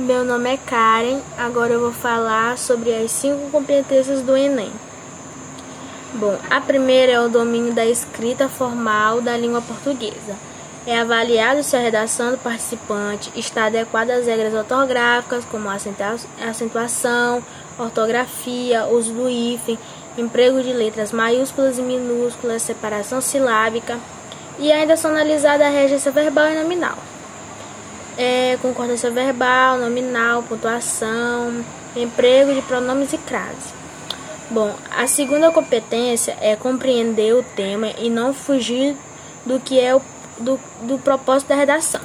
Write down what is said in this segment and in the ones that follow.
Meu nome é Karen. Agora eu vou falar sobre as cinco competências do Enem. Bom, a primeira é o domínio da escrita formal da língua portuguesa. É avaliado se a redação do participante está adequada às regras ortográficas, como acentuação, ortografia, uso do hífen, emprego de letras maiúsculas e minúsculas, separação silábica, e ainda são analisadas a regência verbal e nominal é, concordância verbal, nominal, pontuação, emprego de pronomes e crase. Bom, a segunda competência é compreender o tema e não fugir do que é o do, do propósito da redação.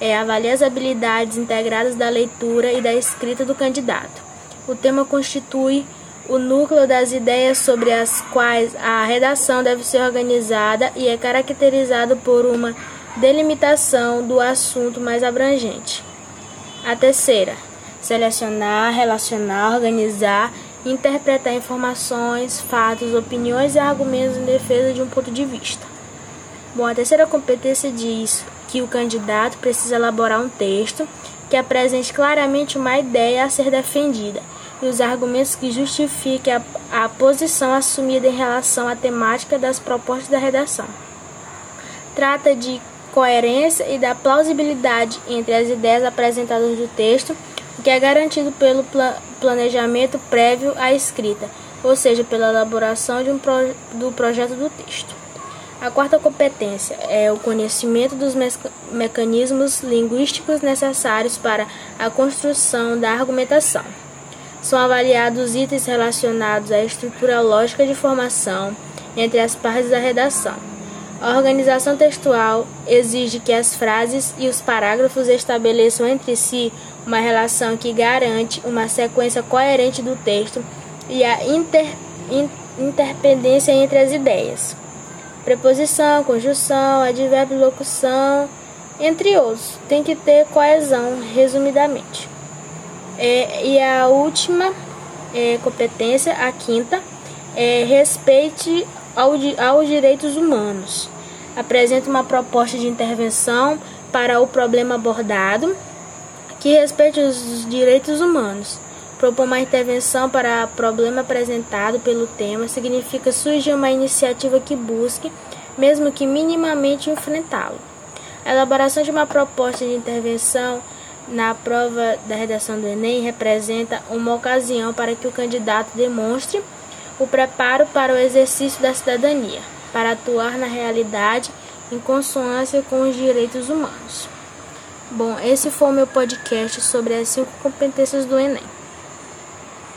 É avaliar as habilidades integradas da leitura e da escrita do candidato. O tema constitui o núcleo das ideias sobre as quais a redação deve ser organizada e é caracterizado por uma delimitação do assunto mais abrangente. A terceira, selecionar, relacionar, organizar, interpretar informações, fatos, opiniões e argumentos em defesa de um ponto de vista. Bom, a terceira competência diz que o candidato precisa elaborar um texto que apresente claramente uma ideia a ser defendida e os argumentos que justifiquem a, a posição assumida em relação à temática das propostas da redação. Trata de coerência e da plausibilidade entre as ideias apresentadas no texto, o que é garantido pelo planejamento prévio à escrita, ou seja, pela elaboração um pro do projeto do texto. A quarta competência é o conhecimento dos me mecanismos linguísticos necessários para a construção da argumentação. São avaliados itens relacionados à estrutura lógica de formação entre as partes da redação a organização textual exige que as frases e os parágrafos estabeleçam entre si uma relação que garante uma sequência coerente do texto e a inter, in, interdependência entre as ideias. Preposição, conjunção, advérbio, locução, entre outros. Tem que ter coesão, resumidamente. É, e a última é, competência, a quinta, é respeite aos direitos humanos. Apresenta uma proposta de intervenção para o problema abordado que respeite os direitos humanos. Propor uma intervenção para o problema apresentado pelo tema significa surgir uma iniciativa que busque, mesmo que minimamente, enfrentá-lo. A elaboração de uma proposta de intervenção na prova da redação do Enem representa uma ocasião para que o candidato demonstre o preparo para o exercício da cidadania, para atuar na realidade em consonância com os direitos humanos. Bom, esse foi o meu podcast sobre as cinco competências do Enem.